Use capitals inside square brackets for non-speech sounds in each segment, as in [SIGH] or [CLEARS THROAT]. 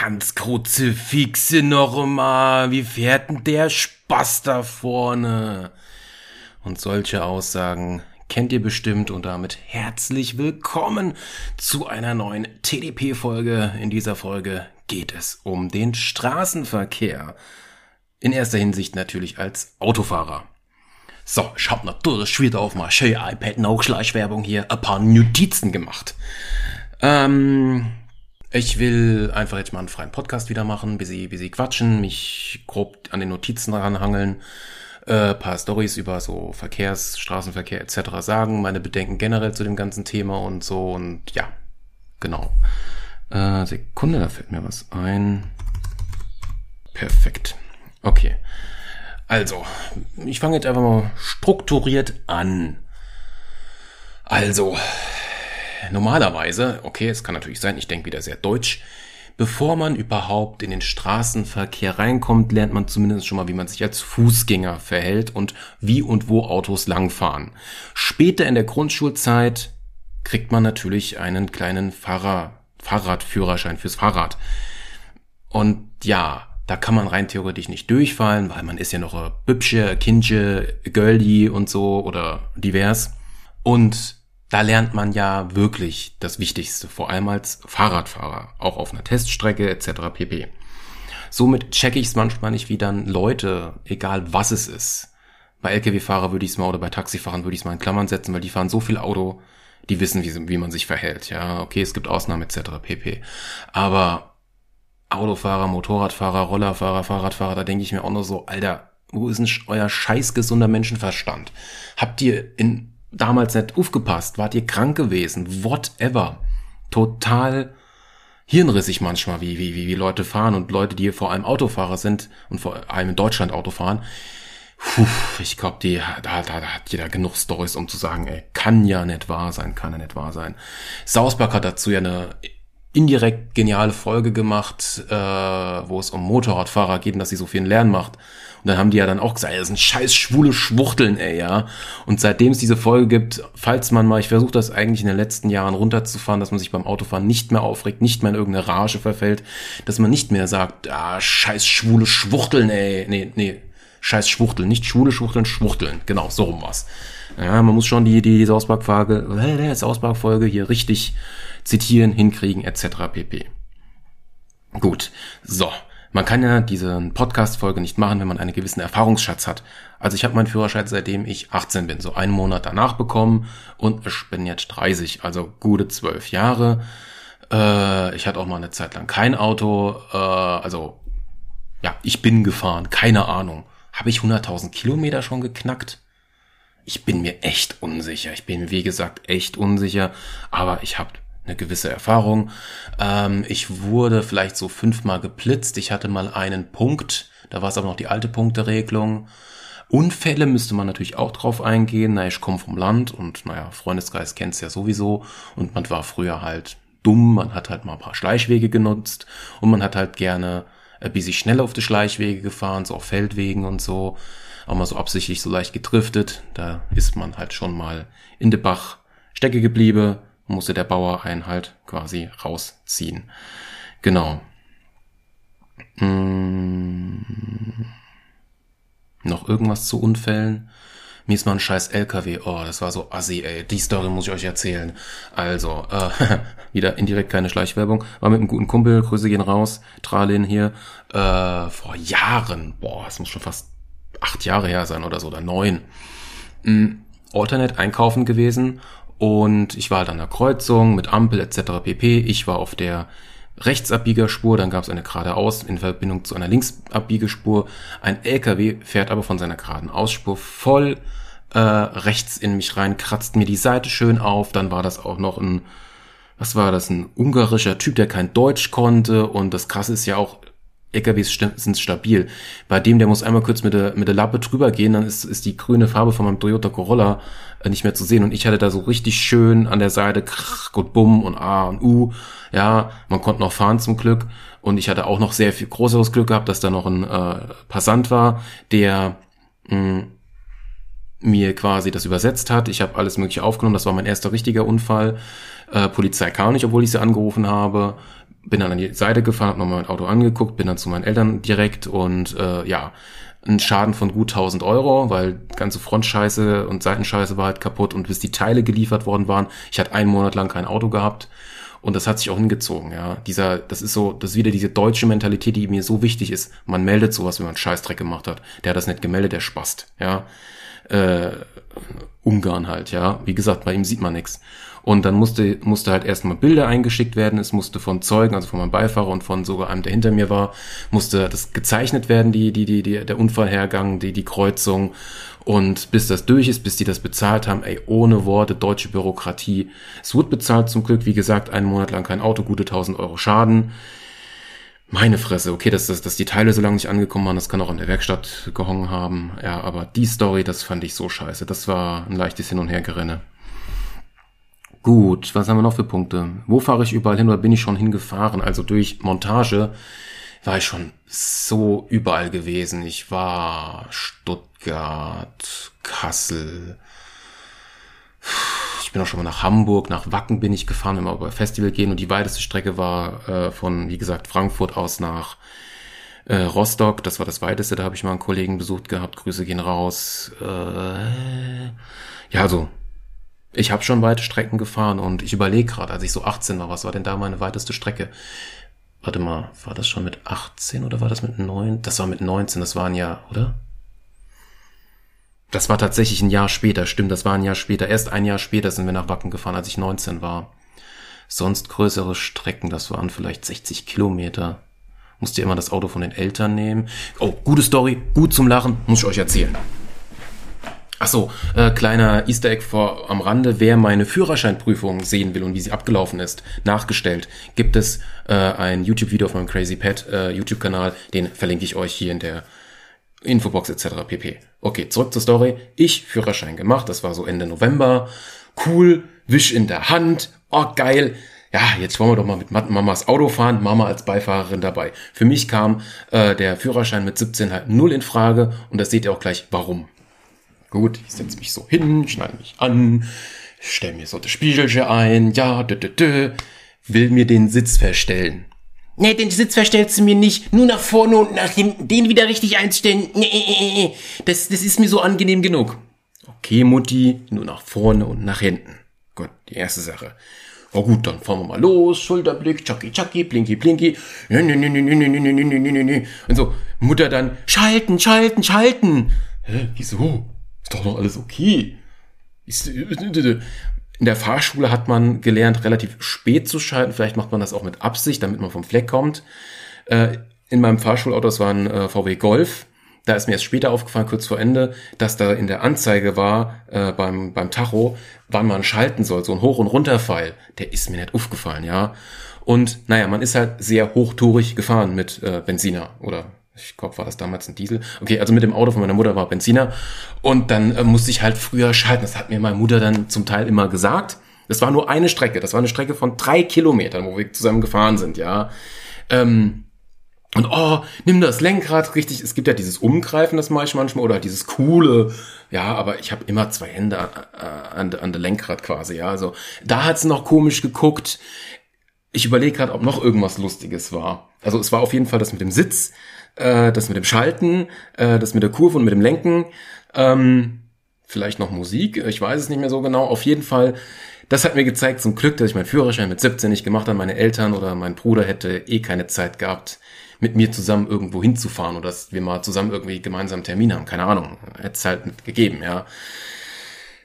Hans Kruzifixe noch mal, wie fährt denn der Spaß da vorne? Und solche Aussagen kennt ihr bestimmt und damit herzlich willkommen zu einer neuen TDP-Folge. In dieser Folge geht es um den Straßenverkehr. In erster Hinsicht natürlich als Autofahrer. So, ich hab natürlich wieder auf mal schön iPad Nachschleichwerbung hier ein paar Notizen gemacht. Ähm, ich will einfach jetzt mal einen freien Podcast wieder machen, bis sie, bis sie quatschen, mich grob an den Notizen ranhangeln, äh, paar Stories über so Verkehrs, Straßenverkehr etc. sagen, meine Bedenken generell zu dem ganzen Thema und so und ja, genau. Äh, Sekunde, da fällt mir was ein. Perfekt. Okay. Also, ich fange jetzt einfach mal strukturiert an. Also, normalerweise, okay, es kann natürlich sein, ich denke wieder sehr deutsch, bevor man überhaupt in den Straßenverkehr reinkommt, lernt man zumindest schon mal, wie man sich als Fußgänger verhält und wie und wo Autos langfahren. Später in der Grundschulzeit kriegt man natürlich einen kleinen Fahrer, Fahrradführerschein fürs Fahrrad. Und ja, da kann man rein theoretisch nicht durchfallen, weil man ist ja noch ein Bübsche, Kindche, Girlie und so oder divers. Und da lernt man ja wirklich das Wichtigste, vor allem als Fahrradfahrer, auch auf einer Teststrecke etc. pp. Somit checke ich es manchmal nicht, wie dann Leute, egal was es ist, bei Lkw-Fahrer würde ich es mal oder bei Taxifahrern würde ich es mal in Klammern setzen, weil die fahren so viel Auto, die wissen, wie, wie man sich verhält. Ja, okay, es gibt Ausnahmen etc. pp. Aber Autofahrer, Motorradfahrer, Rollerfahrer, Fahrradfahrer, da denke ich mir auch nur so, Alter, wo ist denn euer scheiß gesunder Menschenverstand? Habt ihr in damals nicht aufgepasst, wart ihr krank gewesen, whatever. Total hirnrissig manchmal, wie, wie, wie, Leute fahren und Leute, die vor allem Autofahrer sind und vor allem in Deutschland Auto fahren. Puh, ich glaube, die, da, da, da hat jeder genug Stories, um zu sagen, ey, kann ja nicht wahr sein, kann ja nicht wahr sein. Sausback hat dazu ja eine indirekt geniale Folge gemacht, äh, wo es um Motorradfahrer geht und dass sie so viel Lernen macht. Und dann haben die ja dann auch gesagt, das sind scheiß schwule Schwuchteln, ey, ja. Und seitdem es diese Folge gibt, falls man mal, ich versuche das eigentlich in den letzten Jahren runterzufahren, dass man sich beim Autofahren nicht mehr aufregt, nicht mehr in irgendeine Rage verfällt, dass man nicht mehr sagt, ah, scheiß schwule Schwuchteln, ey. Nee, nee, scheiß Schwuchteln, nicht schwule Schwuchteln, Schwuchteln. Genau, so rum was. Ja, man muss schon die, die, die Sausback-Folge, äh, Sausback-Folge hier richtig zitieren, hinkriegen, etc. pp. Gut, so. Man kann ja diese Podcast-Folge nicht machen, wenn man einen gewissen Erfahrungsschatz hat. Also ich habe meinen Führerschein seitdem ich 18 bin, so einen Monat danach bekommen und ich bin jetzt 30, also gute zwölf Jahre. Äh, ich hatte auch mal eine Zeit lang kein Auto, äh, also ja, ich bin gefahren, keine Ahnung. Habe ich 100.000 Kilometer schon geknackt? Ich bin mir echt unsicher. Ich bin, wie gesagt, echt unsicher, aber ich habe eine gewisse Erfahrung. Ähm, ich wurde vielleicht so fünfmal geblitzt. Ich hatte mal einen Punkt. Da war es aber noch die alte Punkteregelung. Unfälle müsste man natürlich auch drauf eingehen. Na, ich komme vom Land und naja, Freundeskreis kennt's ja sowieso. Und man war früher halt dumm. Man hat halt mal ein paar Schleichwege genutzt und man hat halt gerne ein bisschen schneller auf die Schleichwege gefahren, so auf Feldwegen und so. Auch mal so absichtlich so leicht gedriftet. Da ist man halt schon mal in de Bach stecke geblieben musste der Bauer einen halt quasi rausziehen. Genau. Hm. Noch irgendwas zu Unfällen? Mir ist mal ein scheiß LKW. Oh, das war so assi, ey. Die Story muss ich euch erzählen. Also, äh, [LAUGHS] wieder indirekt keine Schleichwerbung. War mit einem guten Kumpel, Grüße gehen raus, Tralin hier, äh, vor Jahren. Boah, es muss schon fast acht Jahre her sein oder so, oder neun. Mhm. Alternate einkaufen gewesen und ich war halt an der Kreuzung mit Ampel etc. pp. Ich war auf der Rechtsabbiegerspur, dann gab es eine geradeaus in Verbindung zu einer Linksabbiegerspur. Ein LKW fährt aber von seiner geraden Ausspur voll äh, rechts in mich rein, kratzt mir die Seite schön auf. Dann war das auch noch ein, was war das, ein ungarischer Typ, der kein Deutsch konnte. Und das Krasse ist ja auch, LKWs sind stabil. Bei dem, der muss einmal kurz mit der, mit der Lappe drüber gehen, dann ist, ist die grüne Farbe von meinem Toyota Corolla äh, nicht mehr zu sehen. Und ich hatte da so richtig schön an der Seite krach und bumm und A und U. Ja, man konnte noch fahren zum Glück. Und ich hatte auch noch sehr viel größeres Glück gehabt, dass da noch ein äh, Passant war, der mh, mir quasi das übersetzt hat. Ich habe alles mögliche aufgenommen. Das war mein erster richtiger Unfall. Äh, Polizei kam nicht, obwohl ich sie angerufen habe bin dann an die Seite gefahren, hab nochmal mein Auto angeguckt, bin dann zu meinen Eltern direkt und äh, ja, ein Schaden von gut 1000 Euro, weil ganze Frontscheiße und Seitenscheiße war halt kaputt und bis die Teile geliefert worden waren, ich hatte einen Monat lang kein Auto gehabt und das hat sich auch hingezogen, ja. Dieser, das ist so, das ist wieder diese deutsche Mentalität, die mir so wichtig ist. Man meldet sowas, wenn man Scheißdreck gemacht hat. Der hat das nicht gemeldet, der spast, ja. Äh, Ungarn halt, ja. Wie gesagt, bei ihm sieht man nichts. Und dann musste, musste halt erstmal Bilder eingeschickt werden. Es musste von Zeugen, also von meinem Beifahrer und von sogar einem, der hinter mir war, musste das gezeichnet werden, die, die, die, die der Unfallhergang, die, die Kreuzung. Und bis das durch ist, bis die das bezahlt haben, ey, ohne Worte, deutsche Bürokratie. Es wurde bezahlt zum Glück, wie gesagt, einen Monat lang kein Auto, gute 1000 Euro Schaden. Meine Fresse, okay, dass, dass, dass die Teile so lange nicht angekommen waren, das kann auch in der Werkstatt gehongen haben. Ja, aber die Story, das fand ich so scheiße. Das war ein leichtes Hin- und Hergerenne. Gut, was haben wir noch für Punkte? Wo fahre ich überall hin oder bin ich schon hingefahren? Also durch Montage war ich schon so überall gewesen. Ich war Stuttgart, Kassel. Ich bin auch schon mal nach Hamburg, nach Wacken bin ich gefahren, wenn wir über Festival gehen. Und die weiteste Strecke war äh, von, wie gesagt, Frankfurt aus nach äh, Rostock. Das war das weiteste. Da habe ich mal einen Kollegen besucht gehabt. Grüße gehen raus. Äh, ja, so ich habe schon weite Strecken gefahren und ich überlege gerade, als ich so 18 war, was war denn da meine weiteste Strecke? Warte mal, war das schon mit 18 oder war das mit 9? Das war mit 19, das war ein Jahr, oder? Das war tatsächlich ein Jahr später, stimmt, das war ein Jahr später. Erst ein Jahr später sind wir nach Wacken gefahren, als ich 19 war. Sonst größere Strecken, das waren vielleicht 60 Kilometer. Musste immer das Auto von den Eltern nehmen. Oh, gute Story, gut zum Lachen, muss ich euch erzählen. Ach so, äh, kleiner Easter Egg vor am Rande. Wer meine Führerscheinprüfung sehen will und wie sie abgelaufen ist, nachgestellt, gibt es äh, ein YouTube-Video auf meinem Crazy Pet äh, YouTube-Kanal. Den verlinke ich euch hier in der Infobox etc. pp. Okay, zurück zur Story. Ich Führerschein gemacht. Das war so Ende November. Cool, Wisch in der Hand. Oh geil. Ja, jetzt wollen wir doch mal mit Mamas Auto fahren, Mama als Beifahrerin dabei. Für mich kam äh, der Führerschein mit 17 halt null in Frage und das seht ihr auch gleich, warum. Gut, ich setze mich so hin, schneide mich an, stelle mir so das Spiegelchen ein, ja, dö, dö, dö, will mir den Sitz verstellen. Nee, den Sitz verstellst du mir nicht. Nur nach vorne und nach hinten. Den wieder richtig einstellen. Nee, das, das ist mir so angenehm genug. Okay, Mutti, nur nach vorne und nach hinten. Gut, die erste Sache. Oh gut, dann fahren wir mal los. Schulterblick, Chucky, Chucky, Blinky, Blinky. Nee, nee, nee, nee, nee, nee, nee, nee, nee, nee. Und so, Mutter dann, schalten, schalten, schalten. Hä, wieso? Ist doch noch alles okay. Ist, äh, äh, äh, in der Fahrschule hat man gelernt, relativ spät zu schalten. Vielleicht macht man das auch mit Absicht, damit man vom Fleck kommt. Äh, in meinem Fahrschulauto, das war ein äh, VW Golf, da ist mir erst später aufgefallen, kurz vor Ende, dass da in der Anzeige war, äh, beim, beim Tacho, wann man schalten soll, so ein Hoch- und Runterpfeil. Der ist mir nicht aufgefallen, ja. Und naja, man ist halt sehr hochtourig gefahren mit äh, Benziner oder ich glaube, war das damals ein Diesel. Okay, also mit dem Auto von meiner Mutter war Benziner. Und dann äh, musste ich halt früher schalten. Das hat mir meine Mutter dann zum Teil immer gesagt. Das war nur eine Strecke. Das war eine Strecke von drei Kilometern, wo wir zusammen gefahren sind, ja. Ähm, und oh, nimm das Lenkrad richtig. Es gibt ja dieses Umgreifen, das mache ich manchmal, oder dieses coole. Ja, aber ich habe immer zwei Hände äh, an, an der Lenkrad quasi, ja. Also da hat's noch komisch geguckt. Ich überlege gerade, ob noch irgendwas Lustiges war. Also es war auf jeden Fall das mit dem Sitz äh, das mit dem Schalten, äh, das mit der Kurve und mit dem Lenken, ähm, vielleicht noch Musik, ich weiß es nicht mehr so genau. Auf jeden Fall, das hat mir gezeigt zum Glück, dass ich meinen Führerschein mit 17 nicht gemacht habe. Meine Eltern oder mein Bruder hätte eh keine Zeit gehabt, mit mir zusammen irgendwo hinzufahren oder dass wir mal zusammen irgendwie gemeinsam Termin haben. Keine Ahnung, hätte es halt nicht gegeben, ja.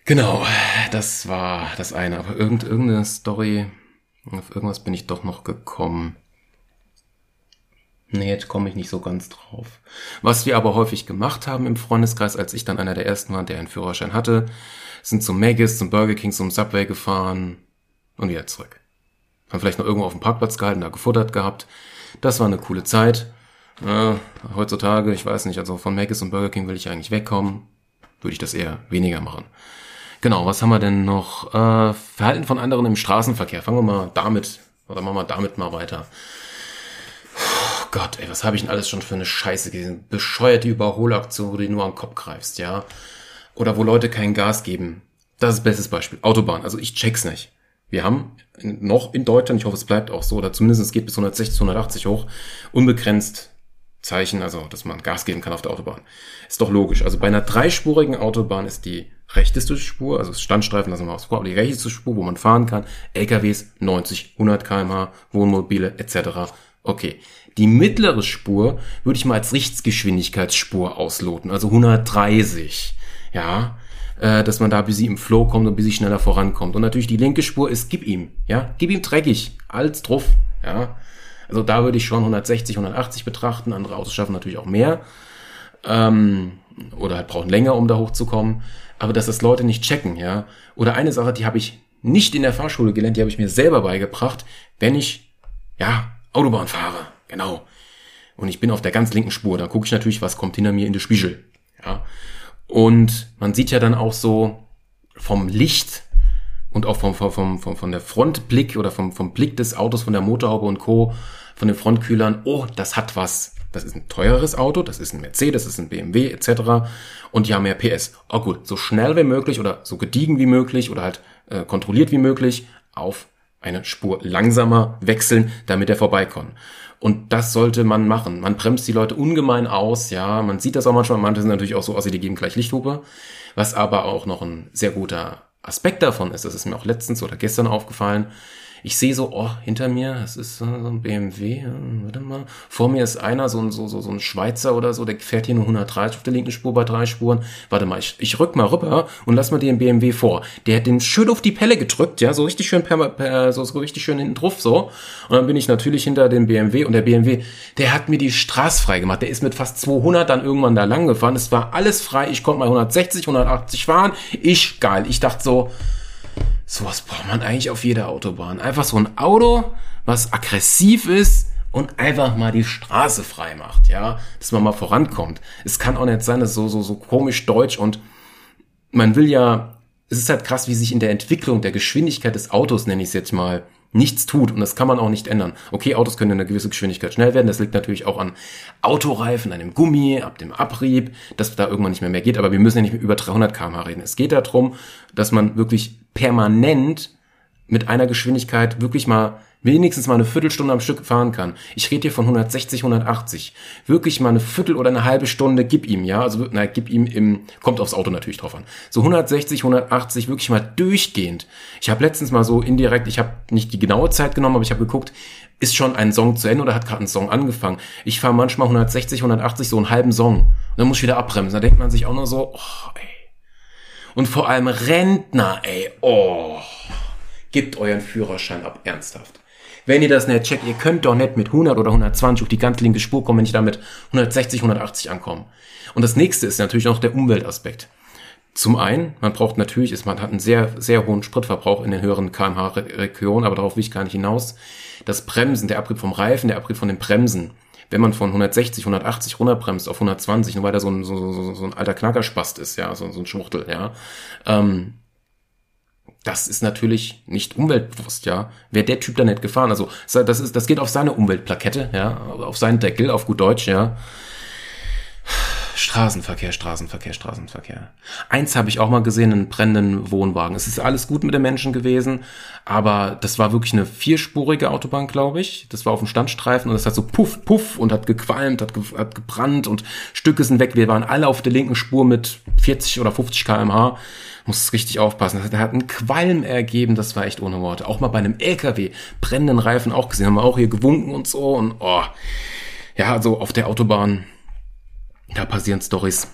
Genau, das war das eine. Aber irgend, irgendeine Story, auf irgendwas bin ich doch noch gekommen. Nee, jetzt komme ich nicht so ganz drauf. Was wir aber häufig gemacht haben im Freundeskreis, als ich dann einer der ersten war, der einen Führerschein hatte, sind zum Maggis, zum Burger King, zum Subway gefahren und wieder zurück. Haben vielleicht noch irgendwo auf dem Parkplatz gehalten, da gefuttert gehabt. Das war eine coole Zeit. Äh, heutzutage, ich weiß nicht, also von Maggis und Burger King will ich eigentlich wegkommen. Würde ich das eher weniger machen. Genau, was haben wir denn noch? Äh, Verhalten von anderen im Straßenverkehr. Fangen wir mal damit, oder machen wir damit mal weiter. Gott, ey, was habe ich denn alles schon für eine Scheiße gesehen? Bescheuerte Überholaktion, wo du nur an den Kopf greifst, ja? Oder wo Leute kein Gas geben. Das ist bestes Beispiel. Autobahn. Also ich check's nicht. Wir haben noch in Deutschland, ich hoffe, es bleibt auch so, oder zumindest es geht bis 160, 180 hoch, unbegrenzt Zeichen, also dass man Gas geben kann auf der Autobahn. Ist doch logisch. Also bei einer dreispurigen Autobahn ist die rechteste Spur, also Standstreifen lassen wir aus vor, aber die rechteste Spur, wo man fahren kann, LKWs 90, 100 kmh, Wohnmobile etc. Okay. Die mittlere Spur würde ich mal als Rechtsgeschwindigkeitsspur ausloten, also 130. Ja, äh, dass man da bis sie im Flow kommt und bis sie schneller vorankommt. Und natürlich die linke Spur ist, gib ihm, ja, gib ihm dreckig, alles drauf, ja. Also da würde ich schon 160, 180 betrachten. Andere Autos schaffen natürlich auch mehr. Ähm, oder halt brauchen länger, um da hochzukommen. Aber dass das Leute nicht checken, ja. Oder eine Sache, die habe ich nicht in der Fahrschule gelernt, die habe ich mir selber beigebracht, wenn ich, ja, Autobahn fahre. Genau. Und ich bin auf der ganz linken Spur. Dann gucke ich natürlich, was kommt hinter mir in den Spiegel. Ja. Und man sieht ja dann auch so vom Licht, und auch vom, vom, vom, von der Frontblick oder vom, vom Blick des Autos, von der Motorhaube und Co., von den Frontkühlern, oh, das hat was. Das ist ein teures Auto, das ist ein Mercedes, das ist ein BMW etc. Und die haben mehr PS. Oh gut, so schnell wie möglich oder so gediegen wie möglich oder halt äh, kontrolliert wie möglich auf eine Spur langsamer wechseln, damit er vorbeikommt. Und das sollte man machen. Man bremst die Leute ungemein aus, ja. Man sieht das auch manchmal. Manche sind natürlich auch so aus, die geben gleich Lichthupe. Was aber auch noch ein sehr guter Aspekt davon ist, das ist mir auch letztens oder gestern aufgefallen, ich sehe so, oh, hinter mir, das ist so ein BMW, warte mal, vor mir ist einer, so ein, so, so, so ein Schweizer oder so, der fährt hier nur 130 auf der linken Spur bei drei Spuren. Warte mal, ich, ich rück mal rüber und lass mal den BMW vor. Der hat den schön auf die Pelle gedrückt, ja, so richtig schön per, per so, so richtig schön hinten drauf, so. Und dann bin ich natürlich hinter dem BMW und der BMW, der hat mir die Straße frei gemacht. Der ist mit fast 200 dann irgendwann da lang gefahren. Es war alles frei. Ich konnte mal 160, 180 fahren. Ich, geil. Ich dachte so, Sowas braucht man eigentlich auf jeder Autobahn. Einfach so ein Auto, was aggressiv ist und einfach mal die Straße frei macht, ja, dass man mal vorankommt. Es kann auch nicht sein, dass so so so komisch deutsch und man will ja, es ist halt krass, wie sich in der Entwicklung der Geschwindigkeit des Autos, nenne ich es jetzt mal, nichts tut und das kann man auch nicht ändern. Okay, Autos können in einer gewissen Geschwindigkeit schnell werden, das liegt natürlich auch an Autoreifen, an dem Gummi, ab dem Abrieb, dass da irgendwann nicht mehr mehr geht, aber wir müssen ja nicht mehr über 300 km/h reden. Es geht darum, dass man wirklich permanent mit einer Geschwindigkeit wirklich mal wenigstens mal eine Viertelstunde am Stück fahren kann. Ich rede hier von 160, 180. Wirklich mal eine Viertel oder eine halbe Stunde gib ihm, ja, also na, gib ihm im kommt aufs Auto natürlich drauf an. So 160, 180 wirklich mal durchgehend. Ich habe letztens mal so indirekt, ich habe nicht die genaue Zeit genommen, aber ich habe geguckt, ist schon ein Song zu Ende oder hat gerade ein Song angefangen. Ich fahre manchmal 160, 180 so einen halben Song und dann muss ich wieder abbremsen. Da denkt man sich auch nur so, oh, ey. Und vor allem Rentner, ey, oh. Gebt euren Führerschein ab, ernsthaft. Wenn ihr das nicht checkt, ihr könnt doch nicht mit 100 oder 120 auf die ganz linke Spur kommen, wenn ich da mit 160, 180 ankomme. Und das nächste ist natürlich noch der Umweltaspekt. Zum einen, man braucht natürlich, ist, man hat einen sehr, sehr hohen Spritverbrauch in den höheren kmh-Regionen, aber darauf will ich gar nicht hinaus. Das Bremsen, der Abrieb vom Reifen, der Abrieb von den Bremsen, wenn man von 160, 180 runterbremst auf 120, nur weil da so ein, so, so, so ein alter Knackerspast ist, ja, so, so ein Schwuchtel, ja, ähm, das ist natürlich nicht umweltbewusst, ja. Wäre der Typ da nicht gefahren, also das ist, das geht auf seine Umweltplakette, ja, auf seinen Deckel, auf gut Deutsch, ja. Straßenverkehr, Straßenverkehr, Straßenverkehr. Eins habe ich auch mal gesehen, einen brennenden Wohnwagen. Es ist alles gut mit den Menschen gewesen, aber das war wirklich eine vierspurige Autobahn, glaube ich. Das war auf dem Standstreifen und es hat so puff, puff und hat gequalmt, hat, ge hat gebrannt und Stücke sind weg. Wir waren alle auf der linken Spur mit 40 oder 50 kmh. Muss richtig aufpassen. Das hat einen Qualm ergeben, das war echt ohne Worte. Auch mal bei einem LKW, brennenden Reifen auch gesehen, haben wir auch hier gewunken und so und oh. Ja, also auf der Autobahn da passieren Stories.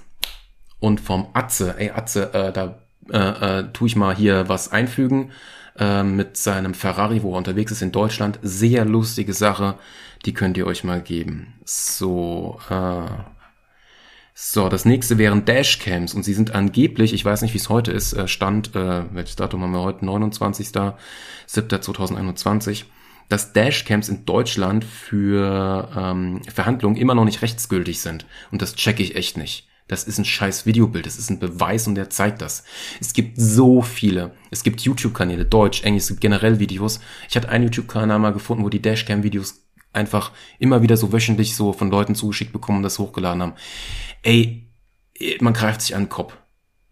Und vom Atze, ey Atze, äh, da äh, äh, tue ich mal hier was einfügen äh, mit seinem Ferrari, wo er unterwegs ist in Deutschland. Sehr lustige Sache, die könnt ihr euch mal geben. So, äh, so, das nächste wären Dashcams und sie sind angeblich, ich weiß nicht, wie es heute ist, äh, Stand, äh, welches Datum haben wir heute? 29.07.2021 dass Dashcams in Deutschland für ähm, Verhandlungen immer noch nicht rechtsgültig sind. Und das checke ich echt nicht. Das ist ein scheiß Videobild, das ist ein Beweis und der zeigt das. Es gibt so viele. Es gibt YouTube-Kanäle, Deutsch, Englisch, es gibt generell Videos. Ich hatte einen YouTube-Kanal mal gefunden, wo die Dashcam-Videos einfach immer wieder so wöchentlich so von Leuten zugeschickt bekommen und das hochgeladen haben. Ey, man greift sich an den Kopf.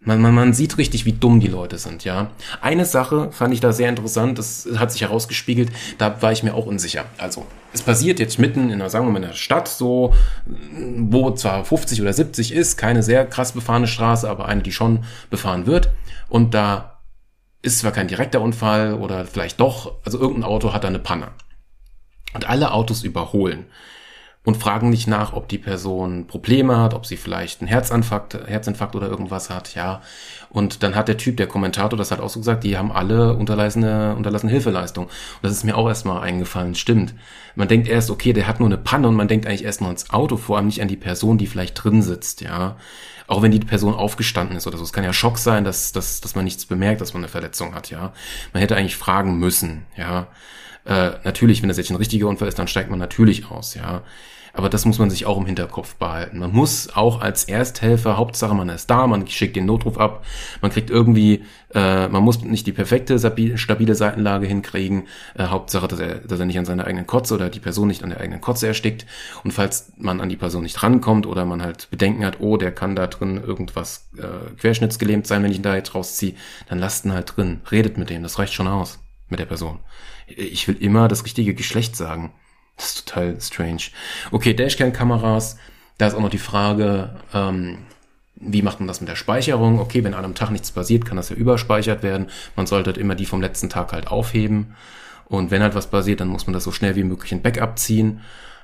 Man, man, man sieht richtig, wie dumm die Leute sind, ja. Eine Sache fand ich da sehr interessant, das hat sich herausgespiegelt, da war ich mir auch unsicher. Also, es passiert jetzt mitten in einer, sagen wir mal, in einer Stadt, so, wo zwar 50 oder 70 ist, keine sehr krass befahrene Straße, aber eine, die schon befahren wird. Und da ist zwar kein direkter Unfall oder vielleicht doch, also irgendein Auto hat da eine Panne. Und alle Autos überholen und fragen nicht nach, ob die Person Probleme hat, ob sie vielleicht einen Herzinfarkt, Herzinfarkt oder irgendwas hat, ja. Und dann hat der Typ, der Kommentator, das hat auch so gesagt, die haben alle unterlassene, unterlassene Hilfeleistung. Und das ist mir auch erstmal eingefallen, stimmt. Man denkt erst, okay, der hat nur eine Panne und man denkt eigentlich erstmal ans Auto, vor allem nicht an die Person, die vielleicht drin sitzt, ja. Auch wenn die Person aufgestanden ist oder so. Es kann ja Schock sein, dass, dass, dass man nichts bemerkt, dass man eine Verletzung hat, ja. Man hätte eigentlich fragen müssen, ja. Äh, natürlich, wenn das jetzt ein richtiger Unfall ist, dann steigt man natürlich aus, ja. Aber das muss man sich auch im Hinterkopf behalten. Man muss auch als Ersthelfer, Hauptsache man ist da, man schickt den Notruf ab, man kriegt irgendwie, äh, man muss nicht die perfekte, stabile Seitenlage hinkriegen. Äh, Hauptsache, dass er, dass er nicht an seiner eigenen Kotze oder die Person nicht an der eigenen Kotze erstickt. Und falls man an die Person nicht rankommt oder man halt Bedenken hat, oh, der kann da drin irgendwas äh, querschnittsgelähmt sein, wenn ich ihn da jetzt rausziehe, dann lasst ihn halt drin. Redet mit dem, das reicht schon aus mit der Person ich will immer das richtige Geschlecht sagen. Das ist total strange. Okay, Dashcam-Kameras. Da ist auch noch die Frage, ähm, wie macht man das mit der Speicherung? Okay, wenn an einem Tag nichts passiert, kann das ja überspeichert werden. Man sollte halt immer die vom letzten Tag halt aufheben. Und wenn halt was passiert, dann muss man das so schnell wie möglich in Backup ziehen.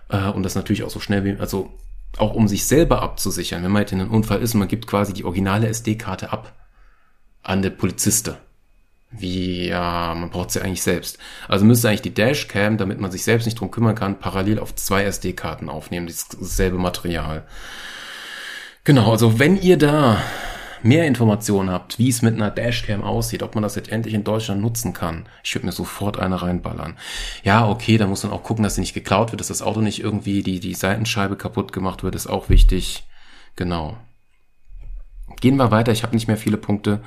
Äh, und das natürlich auch so schnell wie, also auch um sich selber abzusichern. Wenn man halt in einem Unfall ist, man gibt quasi die originale SD-Karte ab an der Poliziste. Wie, ja, man braucht sie eigentlich selbst. Also müsste eigentlich die Dashcam, damit man sich selbst nicht drum kümmern kann, parallel auf zwei SD-Karten aufnehmen, dasselbe Material. Genau, also wenn ihr da mehr Informationen habt, wie es mit einer Dashcam aussieht, ob man das jetzt endlich in Deutschland nutzen kann, ich würde mir sofort eine reinballern. Ja, okay, da muss man auch gucken, dass sie nicht geklaut wird, dass das Auto nicht irgendwie die, die Seitenscheibe kaputt gemacht wird, ist auch wichtig. Genau. Gehen wir weiter, ich habe nicht mehr viele Punkte.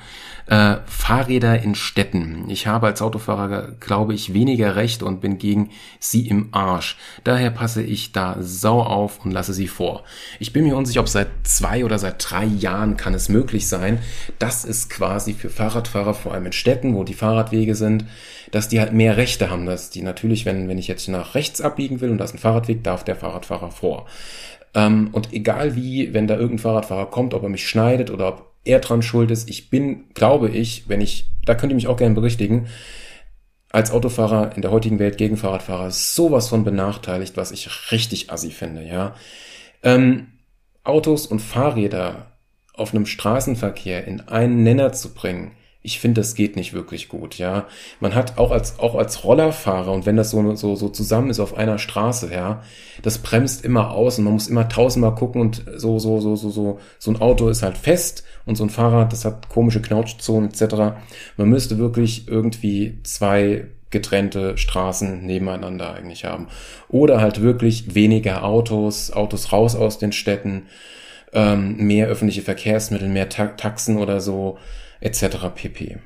Äh, Fahrräder in Städten. Ich habe als Autofahrer, glaube ich, weniger Recht und bin gegen sie im Arsch. Daher passe ich da sau auf und lasse sie vor. Ich bin mir unsicher, ob seit zwei oder seit drei Jahren kann es möglich sein, dass es quasi für Fahrradfahrer, vor allem in Städten, wo die Fahrradwege sind, dass die halt mehr Rechte haben, dass die natürlich, wenn, wenn ich jetzt nach rechts abbiegen will und da ist ein Fahrradweg, darf der Fahrradfahrer vor. Ähm, und egal wie, wenn da irgendein Fahrradfahrer kommt, ob er mich schneidet oder ob er dran schuld ist, ich bin, glaube ich, wenn ich, da könnt ihr mich auch gerne berichtigen, als Autofahrer in der heutigen Welt gegen Fahrradfahrer sowas von benachteiligt, was ich richtig assi finde, ja. Ähm, Autos und Fahrräder auf einem Straßenverkehr in einen Nenner zu bringen, ich finde, das geht nicht wirklich gut, ja. Man hat auch als, auch als Rollerfahrer und wenn das so, so, so zusammen ist auf einer Straße, ja, das bremst immer aus und man muss immer tausendmal gucken und so, so, so, so, so, so ein Auto ist halt fest und so ein Fahrrad, das hat komische Knautschzonen etc. Man müsste wirklich irgendwie zwei getrennte Straßen nebeneinander eigentlich haben. Oder halt wirklich weniger Autos, Autos raus aus den Städten, ähm, mehr öffentliche Verkehrsmittel, mehr Ta Taxen oder so etc. pp.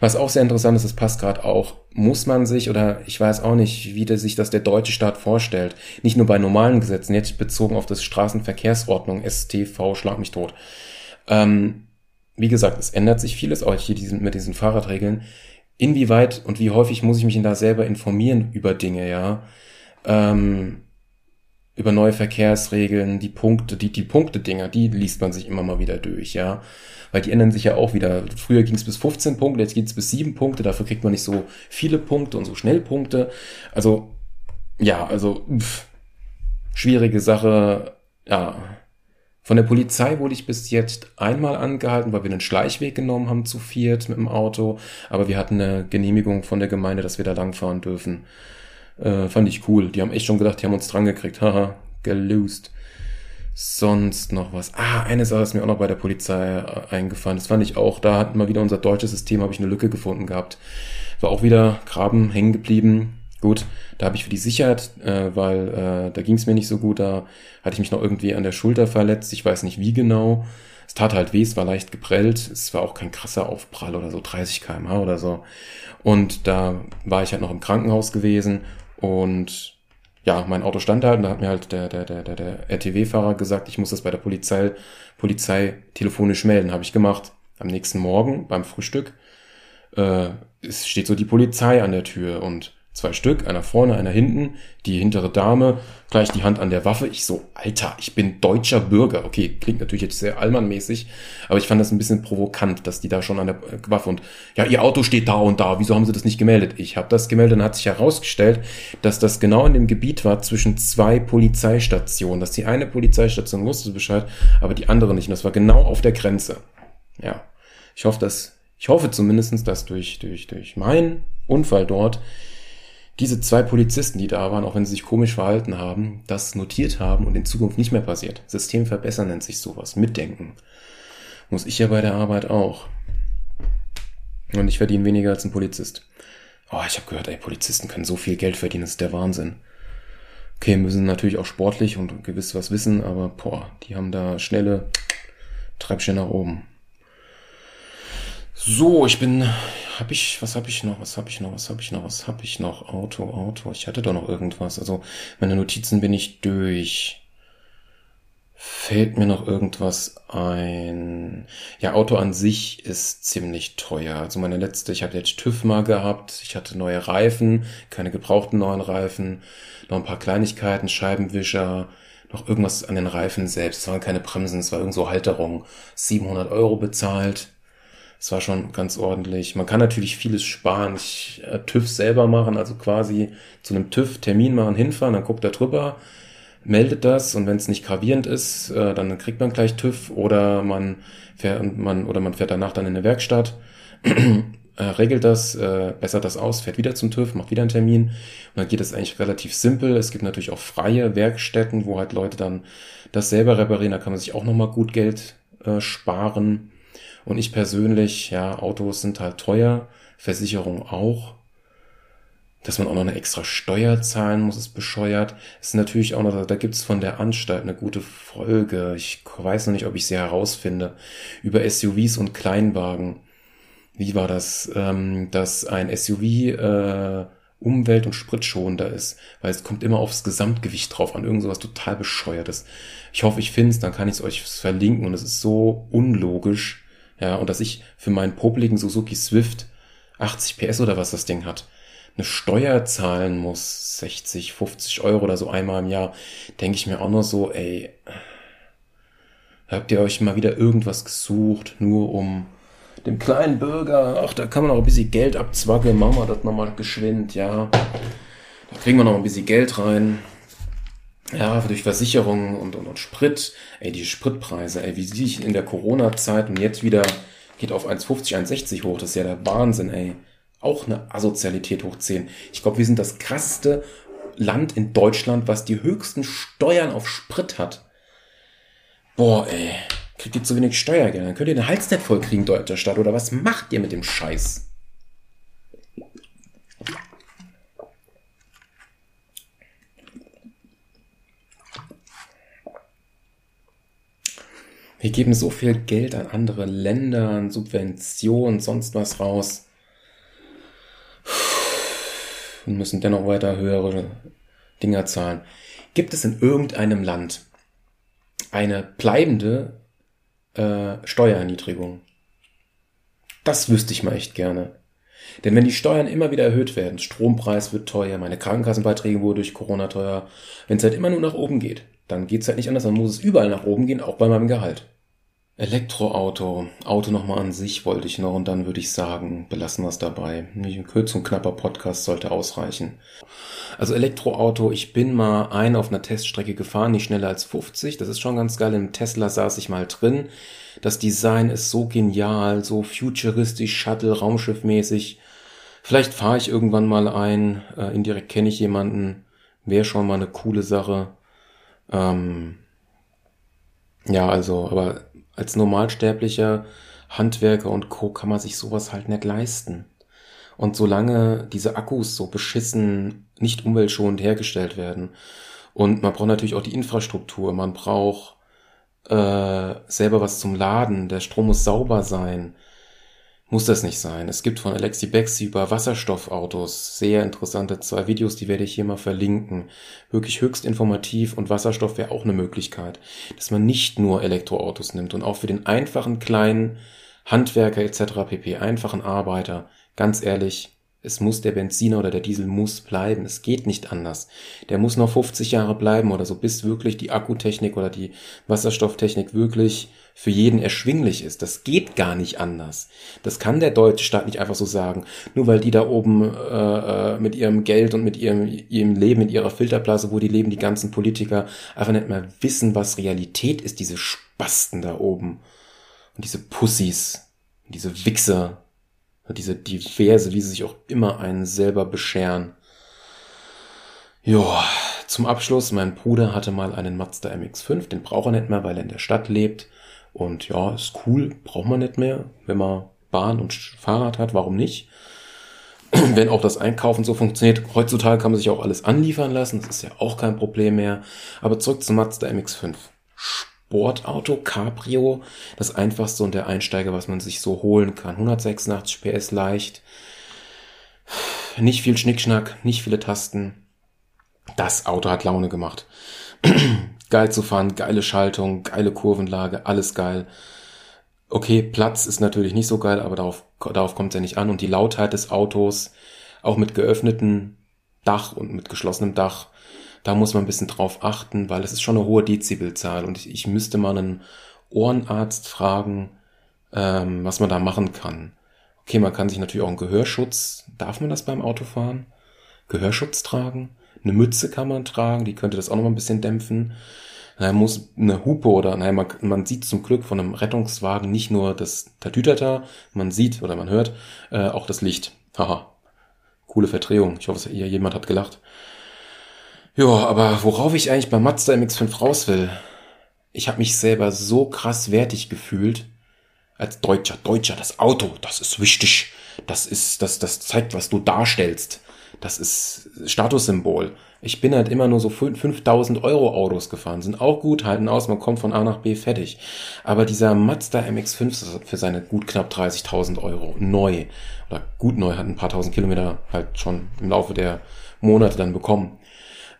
Was auch sehr interessant ist, das passt gerade auch, muss man sich, oder ich weiß auch nicht, wie sich das der deutsche Staat vorstellt, nicht nur bei normalen Gesetzen, jetzt bezogen auf das Straßenverkehrsordnung, STV, schlag mich tot. Ähm, wie gesagt, es ändert sich vieles auch hier diesen, mit diesen Fahrradregeln. Inwieweit und wie häufig muss ich mich denn da selber informieren über Dinge, ja? Ähm, über neue Verkehrsregeln, die Punkte, die, die Punkte-Dinger, die liest man sich immer mal wieder durch, ja weil die ändern sich ja auch wieder. Früher ging es bis 15 Punkte, jetzt geht es bis 7 Punkte, dafür kriegt man nicht so viele Punkte und so schnell Punkte. Also, ja, also, pff, schwierige Sache, ja. Von der Polizei wurde ich bis jetzt einmal angehalten, weil wir einen Schleichweg genommen haben zu viert mit dem Auto. Aber wir hatten eine Genehmigung von der Gemeinde, dass wir da langfahren dürfen. Äh, fand ich cool. Die haben echt schon gedacht, die haben uns dran gekriegt. Haha, gelost. Sonst noch was. Ah, eine Sache ist mir auch noch bei der Polizei äh, eingefallen. Das fand ich auch, da hat mal wieder unser deutsches System, habe ich eine Lücke gefunden gehabt. War auch wieder Graben hängen geblieben. Gut, da habe ich für die Sicherheit, äh, weil äh, da ging es mir nicht so gut, da hatte ich mich noch irgendwie an der Schulter verletzt, ich weiß nicht wie genau. Es tat halt weh, es war leicht geprellt, es war auch kein krasser Aufprall oder so, 30 kmh oder so. Und da war ich halt noch im Krankenhaus gewesen und ja, mein Auto stand da und da hat mir halt der, der, der, der, der RTW-Fahrer gesagt, ich muss das bei der Polizei, Polizei telefonisch melden. Habe ich gemacht. Am nächsten Morgen beim Frühstück äh, es steht so die Polizei an der Tür und zwei Stück, einer vorne, einer hinten, die hintere Dame, gleich die Hand an der Waffe. Ich so, Alter, ich bin deutscher Bürger. Okay, klingt natürlich jetzt sehr allmannmäßig, aber ich fand das ein bisschen provokant, dass die da schon an der Waffe und ja, ihr Auto steht da und da, wieso haben sie das nicht gemeldet? Ich habe das gemeldet, dann hat sich herausgestellt, dass das genau in dem Gebiet war zwischen zwei Polizeistationen, dass die eine Polizeistation wusste Bescheid, aber die andere nicht. Und das war genau auf der Grenze. Ja, ich hoffe, dass ich hoffe zumindestens, dass durch, durch, durch meinen Unfall dort diese zwei Polizisten, die da waren, auch wenn sie sich komisch verhalten haben, das notiert haben und in Zukunft nicht mehr passiert. System verbessern nennt sich sowas. Mitdenken. Muss ich ja bei der Arbeit auch. Und ich verdiene weniger als ein Polizist. Oh, ich habe gehört, ey, Polizisten können so viel Geld verdienen, das ist der Wahnsinn. Okay, müssen natürlich auch sportlich und gewiss was wissen, aber boah, die haben da schnelle Treppchen nach oben. So, ich bin, hab ich, was hab ich noch, was hab ich noch, was hab ich noch, was hab ich noch? Auto, Auto, ich hatte doch noch irgendwas. Also, meine Notizen bin ich durch. Fällt mir noch irgendwas ein? Ja, Auto an sich ist ziemlich teuer. Also meine letzte, ich habe jetzt TÜV mal gehabt, ich hatte neue Reifen, keine gebrauchten neuen Reifen, noch ein paar Kleinigkeiten, Scheibenwischer, noch irgendwas an den Reifen selbst. Es waren keine Bremsen, es war irgend so Halterung. 700 Euro bezahlt es war schon ganz ordentlich. Man kann natürlich vieles sparen. Ich äh, TÜV selber machen, also quasi zu einem TÜV Termin machen, hinfahren, dann guckt er drüber, meldet das und wenn es nicht gravierend ist, äh, dann kriegt man gleich TÜV oder man fährt man oder man fährt danach dann in eine Werkstatt, [CLEARS THROAT] äh, regelt das, äh, bessert das aus, fährt wieder zum TÜV, macht wieder einen Termin und dann geht es eigentlich relativ simpel. Es gibt natürlich auch freie Werkstätten, wo halt Leute dann das selber reparieren, da kann man sich auch nochmal gut Geld äh, sparen. Und ich persönlich, ja, Autos sind halt teuer, Versicherung auch. Dass man auch noch eine extra Steuer zahlen muss, ist bescheuert. Es ist natürlich auch noch, da gibt's von der Anstalt eine gute Folge. Ich weiß noch nicht, ob ich sie herausfinde. Über SUVs und Kleinwagen. Wie war das? Ähm, dass ein SUV äh, umwelt- und spritschonender ist, weil es kommt immer aufs Gesamtgewicht drauf an, irgend sowas total bescheuertes. Ich hoffe, ich finde es, dann kann ich es euch verlinken und es ist so unlogisch. Ja, und dass ich für meinen popeligen Suzuki Swift 80 PS oder was das Ding hat, eine Steuer zahlen muss, 60, 50 Euro oder so einmal im Jahr, denke ich mir auch nur so, ey, habt ihr euch mal wieder irgendwas gesucht, nur um dem kleinen Bürger, ach, da kann man auch ein bisschen Geld abzwackeln, machen wir das nochmal geschwind, ja. Da kriegen wir noch ein bisschen Geld rein. Ja, durch Versicherungen und, und, und Sprit. Ey, die Spritpreise, ey, wie sehe ich in der Corona-Zeit und jetzt wieder geht auf 1,50, 1,60 hoch. Das ist ja der Wahnsinn, ey. Auch eine Asozialität hoch 10. Ich glaube, wir sind das krasseste Land in Deutschland, was die höchsten Steuern auf Sprit hat. Boah, ey. Kriegt ihr zu wenig Steuergeld? Dann könnt ihr den Hals nicht voll kriegen, deutscher Stadt. Oder was macht ihr mit dem Scheiß? Wir geben so viel Geld an andere Länder, an Subventionen, sonst was raus. Und müssen dennoch weiter höhere Dinger zahlen. Gibt es in irgendeinem Land eine bleibende äh, Steuererniedrigung? Das wüsste ich mal echt gerne. Denn wenn die Steuern immer wieder erhöht werden, Strompreis wird teuer, meine Krankenkassenbeiträge wurden durch Corona teuer, wenn es halt immer nur nach oben geht, dann geht's halt nicht anders, dann muss es überall nach oben gehen, auch bei meinem Gehalt. Elektroauto, Auto nochmal an sich wollte ich noch und dann würde ich sagen, belassen wir es dabei. Ein kurz und knapper Podcast sollte ausreichen. Also Elektroauto, ich bin mal ein auf einer Teststrecke gefahren, nicht schneller als 50. Das ist schon ganz geil. Im Tesla saß ich mal drin. Das Design ist so genial, so futuristisch, Shuttle, Raumschiffmäßig. Vielleicht fahre ich irgendwann mal ein. Äh, indirekt kenne ich jemanden. Wäre schon mal eine coole Sache. Ähm, ja, also, aber als normalsterblicher Handwerker und Co. kann man sich sowas halt nicht leisten. Und solange diese Akkus so beschissen, nicht umweltschonend hergestellt werden, und man braucht natürlich auch die Infrastruktur, man braucht äh, selber was zum Laden, der Strom muss sauber sein, muss das nicht sein. Es gibt von Alexi Bexi über Wasserstoffautos sehr interessante zwei Videos, die werde ich hier mal verlinken. Wirklich höchst informativ und Wasserstoff wäre auch eine Möglichkeit, dass man nicht nur Elektroautos nimmt und auch für den einfachen kleinen Handwerker etc. pp. einfachen Arbeiter, ganz ehrlich, es muss der Benziner oder der Diesel muss bleiben. Es geht nicht anders. Der muss noch 50 Jahre bleiben oder so, bis wirklich die Akkutechnik oder die Wasserstofftechnik wirklich für jeden erschwinglich ist. Das geht gar nicht anders. Das kann der deutsche Staat nicht einfach so sagen. Nur weil die da oben äh, äh mit ihrem Geld und mit ihrem, ihrem Leben, in ihrer Filterblase, wo die leben, die ganzen Politiker, einfach nicht mehr wissen, was Realität ist, diese Spasten da oben. Und diese Pussys, diese Wichser, diese diverse, wie sie sich auch immer einen selber bescheren. Ja, zum Abschluss, mein Bruder hatte mal einen Mazda MX5, den braucht er nicht mehr, weil er in der Stadt lebt. Und ja, ist cool, braucht man nicht mehr, wenn man Bahn und Fahrrad hat, warum nicht? [CLEARS THROAT] wenn auch das Einkaufen so funktioniert. Heutzutage kann man sich auch alles anliefern lassen, das ist ja auch kein Problem mehr. Aber zurück zum Mazda MX5. Sportauto, Cabrio, das einfachste und der Einsteiger, was man sich so holen kann. 186 PS leicht, nicht viel Schnickschnack, nicht viele Tasten. Das Auto hat Laune gemacht. [CLEARS THROAT] geil zu fahren, geile Schaltung, geile Kurvenlage, alles geil. Okay, Platz ist natürlich nicht so geil, aber darauf, darauf kommt es ja nicht an. Und die Lautheit des Autos, auch mit geöffnetem Dach und mit geschlossenem Dach, da muss man ein bisschen drauf achten, weil es ist schon eine hohe Dezibelzahl und ich, ich müsste mal einen Ohrenarzt fragen, ähm, was man da machen kann. Okay, man kann sich natürlich auch einen Gehörschutz, darf man das beim Autofahren? Gehörschutz tragen? Eine Mütze kann man tragen, die könnte das auch noch mal ein bisschen dämpfen. Man muss eine Hupe oder, naja, man, man sieht zum Glück von einem Rettungswagen nicht nur das Tatütata, man sieht oder man hört äh, auch das Licht. Haha, coole Verdrehung. Ich hoffe, jemand hat gelacht. Ja, aber worauf ich eigentlich bei Mazda MX5 raus will, ich habe mich selber so krass wertig gefühlt als Deutscher. Deutscher, das Auto, das ist wichtig. Das ist, das, das zeigt, was du darstellst. Das ist Statussymbol. Ich bin halt immer nur so 5000 Euro Autos gefahren. Sind auch gut, halten aus, man kommt von A nach B fertig. Aber dieser Mazda MX5 für seine gut knapp 30.000 Euro neu, oder gut neu, hat ein paar tausend Kilometer halt schon im Laufe der Monate dann bekommen.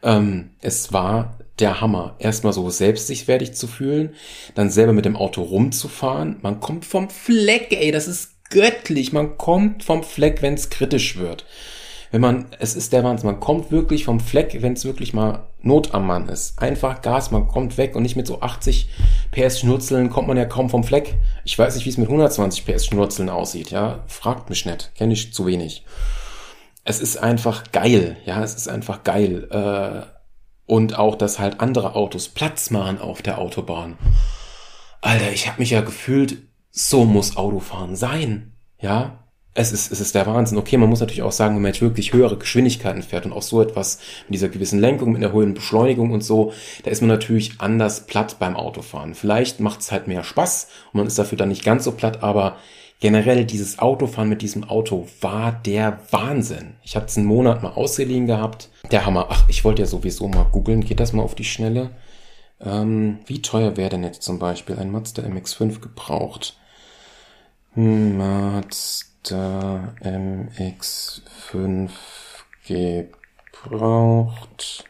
Ähm, es war der Hammer. Erstmal so selbst zu fühlen, dann selber mit dem Auto rumzufahren. Man kommt vom Fleck, ey, das ist göttlich. Man kommt vom Fleck, wenn es kritisch wird. Wenn man, es ist der Wahnsinn, man kommt wirklich vom Fleck, wenn es wirklich mal Not am Mann ist. Einfach Gas, man kommt weg und nicht mit so 80 PS Schnurzeln kommt man ja kaum vom Fleck. Ich weiß nicht, wie es mit 120 PS Schnurzeln aussieht, ja. Fragt mich nicht, kenne ich zu wenig es ist einfach geil, ja, es ist einfach geil. Äh, und auch, dass halt andere Autos Platz machen auf der Autobahn. Alter, ich habe mich ja gefühlt, so muss Autofahren sein, ja. Es ist, es ist der Wahnsinn. Okay, man muss natürlich auch sagen, wenn man jetzt wirklich höhere Geschwindigkeiten fährt und auch so etwas mit dieser gewissen Lenkung, mit einer hohen Beschleunigung und so, da ist man natürlich anders platt beim Autofahren. Vielleicht macht es halt mehr Spaß und man ist dafür dann nicht ganz so platt, aber generell dieses Autofahren mit diesem Auto war der Wahnsinn. Ich habe es einen Monat mal ausgeliehen gehabt. Der Hammer. Ach, ich wollte ja sowieso mal googeln. Geht das mal auf die Schnelle? Ähm, wie teuer wäre denn jetzt zum Beispiel ein Mazda MX5 gebraucht? Mazda MX5 gebraucht.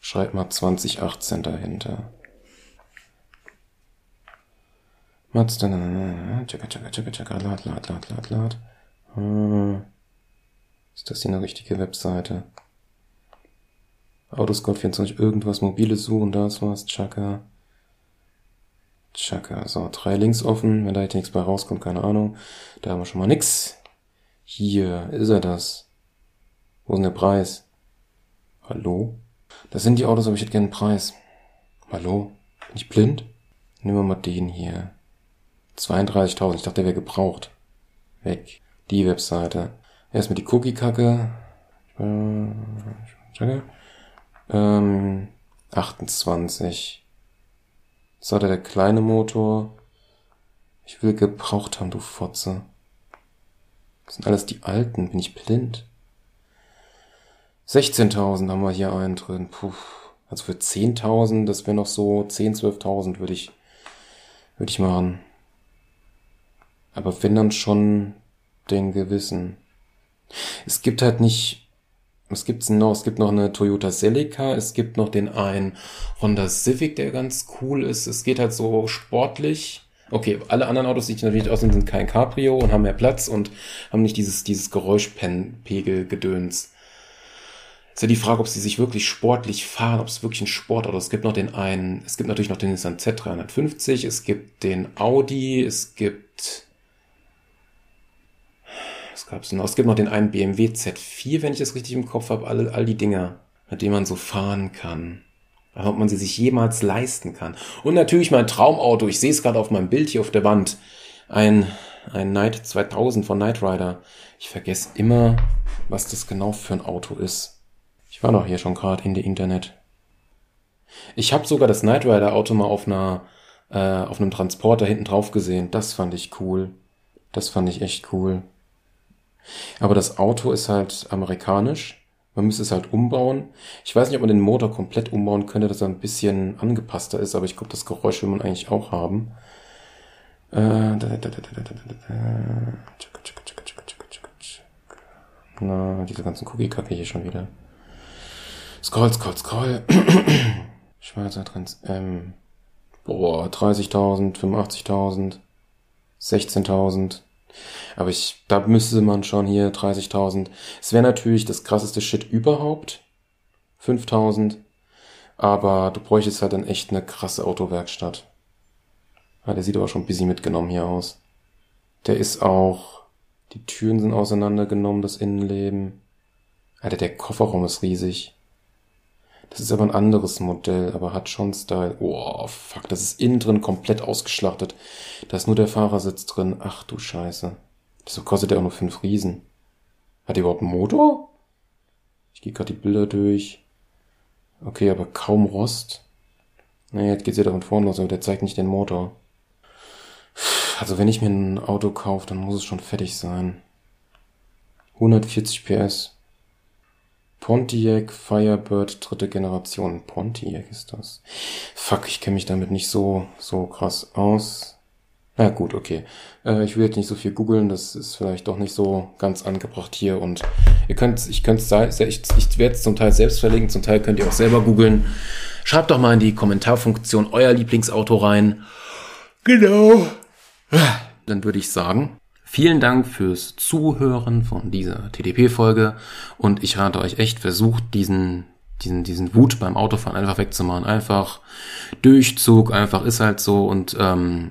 Schreib mal 2018 dahinter. Mazda, tschakka, tschakka, tschakka, tschakka, lad, lad, lad, lad, lad. Hm. Ist das hier eine richtige Webseite? Autoscout 24, irgendwas, mobile suchen, da ist was, tschakka. Tschakka, so, drei Links offen, wenn da jetzt nichts bei rauskommt, keine Ahnung. Da haben wir schon mal nix. Hier, ist er das? Wo ist denn der Preis? Hallo? Das sind die Autos, aber ich hätte gerne einen Preis. Hallo? Bin ich blind? Nehmen wir mal den hier. 32.000. Ich dachte, der wäre gebraucht. Weg. Die Webseite. Erstmal die Cookie-Kacke. Ähm, 28. Das war der kleine Motor. Ich will gebraucht haben, du Fotze. Das sind alles die alten. Bin ich blind? 16.000 haben wir hier einen drin. Puh. Also für 10.000, das wäre noch so 10, 12.000 würde ich, würde ich machen. Aber wenn dann schon den gewissen. Es gibt halt nicht, was gibt's noch? Es gibt noch eine Toyota Celica, es gibt noch den einen Honda Civic, der ganz cool ist. Es geht halt so sportlich. Okay, alle anderen Autos, die ich natürlich aussehen, sind kein Cabrio und haben mehr Platz und haben nicht dieses, dieses Geräuschpegel-Gedöns. Ist ja die Frage, ob sie sich wirklich sportlich fahren, ob es wirklich ein Sportauto ist. Es gibt noch den einen, es gibt natürlich noch den Nissan Z350, es gibt den Audi, es gibt, was gab's noch? Es gibt noch den einen BMW Z4, wenn ich das richtig im Kopf habe, all, all die Dinger, mit denen man so fahren kann. Ob man sie sich jemals leisten kann. Und natürlich mein Traumauto, ich sehe es gerade auf meinem Bild hier auf der Wand, ein, ein Knight 2000 von Knight Rider. Ich vergesse immer, was das genau für ein Auto ist. Ich war doch hier schon gerade in die Internet. Ich habe sogar das Knight Rider Auto mal auf einer äh, auf einem Transporter hinten drauf gesehen. Das fand ich cool. Das fand ich echt cool. Aber das Auto ist halt amerikanisch. Man müsste es halt umbauen. Ich weiß nicht, ob man den Motor komplett umbauen könnte, dass er ein bisschen angepasster ist, aber ich glaube, das Geräusch will man eigentlich auch haben. Äh, Na, diese ganzen Cookie-Kacke hier schon wieder. Scroll, scroll, scroll. [CLEARS THROAT] Schweizer Trends. Ähm, boah, 30.000, 85.000, 16.000. Aber ich, da müsste man schon hier 30.000. Es wäre natürlich das krasseste Shit überhaupt. 5.000. Aber du bräuchtest halt dann echt eine krasse Autowerkstatt. Ah, der sieht aber schon bisschen mitgenommen hier aus. Der ist auch, die Türen sind auseinandergenommen, das Innenleben. Alter, der Kofferraum ist riesig. Das ist aber ein anderes Modell, aber hat schon Style. Oh, fuck, das ist innen drin komplett ausgeschlachtet. Da ist nur der Fahrersitz drin. Ach du Scheiße. Wieso kostet der auch nur fünf Riesen? Hat der überhaupt einen Motor? Ich gehe gerade die Bilder durch. Okay, aber kaum Rost. Naja, jetzt geht's ja von vorne los, aber der zeigt nicht den Motor. Also wenn ich mir ein Auto kaufe, dann muss es schon fertig sein. 140 PS. Pontiac Firebird dritte Generation. Pontiac ist das. Fuck, ich kenne mich damit nicht so, so krass aus. Na gut, okay. Äh, ich will jetzt nicht so viel googeln, das ist vielleicht doch nicht so ganz angebracht hier und ihr könnt, ich könnte ich, ich werde es zum Teil selbst verlegen, zum Teil könnt ihr auch selber googeln. Schreibt doch mal in die Kommentarfunktion euer Lieblingsauto rein. Genau. Dann würde ich sagen, Vielen Dank fürs Zuhören von dieser TDP-Folge und ich rate euch echt, versucht diesen, diesen, diesen Wut beim Autofahren einfach wegzumachen. Einfach Durchzug, einfach ist halt so und ähm,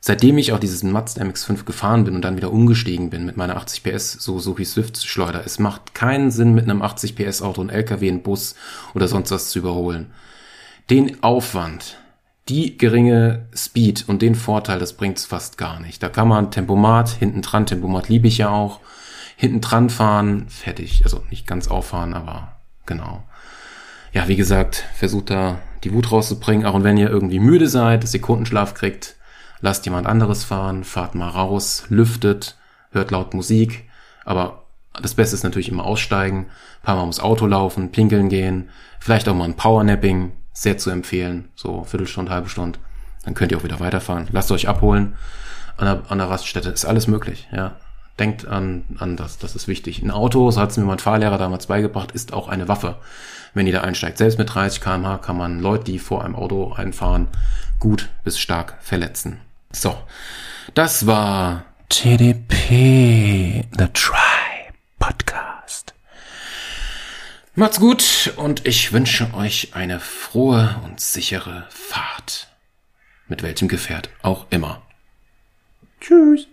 seitdem ich auch dieses Mazda MX-5 gefahren bin und dann wieder umgestiegen bin mit meiner 80 PS, so, so wie Swift-Schleuder, es macht keinen Sinn, mit einem 80 PS Auto, einen LKW, einen Bus oder sonst was zu überholen. Den Aufwand, die geringe Speed und den Vorteil, das bringt's fast gar nicht. Da kann man Tempomat, hinten dran, Tempomat liebe ich ja auch, hinten dran fahren, fertig. Also nicht ganz auffahren, aber genau. Ja, wie gesagt, versucht da die Wut rauszubringen, auch wenn ihr irgendwie müde seid, Sekundenschlaf kriegt, lasst jemand anderes fahren, fahrt mal raus, lüftet, hört laut Musik, aber das Beste ist natürlich immer aussteigen, paar Mal ums Auto laufen, pinkeln gehen, vielleicht auch mal ein Powernapping, sehr zu empfehlen. So Viertelstunde, halbe Stunde. Dann könnt ihr auch wieder weiterfahren. Lasst euch abholen. An der, an der Raststätte ist alles möglich, ja. Denkt an, an das, das ist wichtig. Ein Auto, so hat es mir mein Fahrlehrer damals beigebracht, ist auch eine Waffe. Wenn ihr da einsteigt, selbst mit 30 kmh kann man Leute, die vor einem Auto einfahren, gut bis stark verletzen. So, das war TDP, The Try Podcast. Macht's gut und ich wünsche euch eine frohe und sichere Fahrt. Mit welchem Gefährt auch immer. Tschüss.